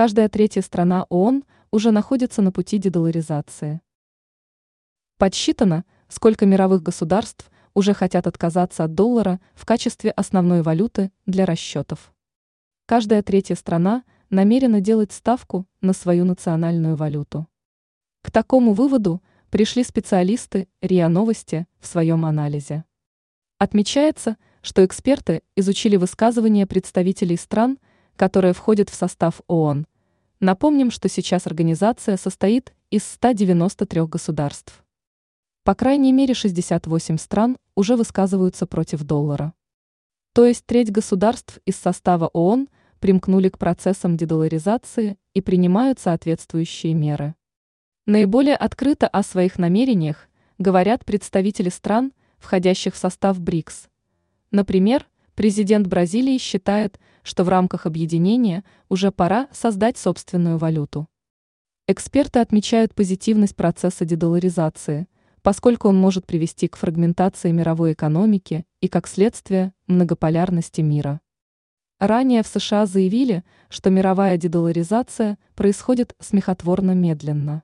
каждая третья страна ООН уже находится на пути дедоларизации. Подсчитано, сколько мировых государств уже хотят отказаться от доллара в качестве основной валюты для расчетов. Каждая третья страна намерена делать ставку на свою национальную валюту. К такому выводу пришли специалисты РИА Новости в своем анализе. Отмечается, что эксперты изучили высказывания представителей стран, которые входят в состав ООН. Напомним, что сейчас организация состоит из 193 государств. По крайней мере 68 стран уже высказываются против доллара. То есть треть государств из состава ООН примкнули к процессам дедоларизации и принимают соответствующие меры. Наиболее открыто о своих намерениях говорят представители стран, входящих в состав БРИКС. Например, президент Бразилии считает, что в рамках объединения уже пора создать собственную валюту. Эксперты отмечают позитивность процесса дедоларизации, поскольку он может привести к фрагментации мировой экономики и, как следствие, многополярности мира. Ранее в США заявили, что мировая дедоларизация происходит смехотворно медленно.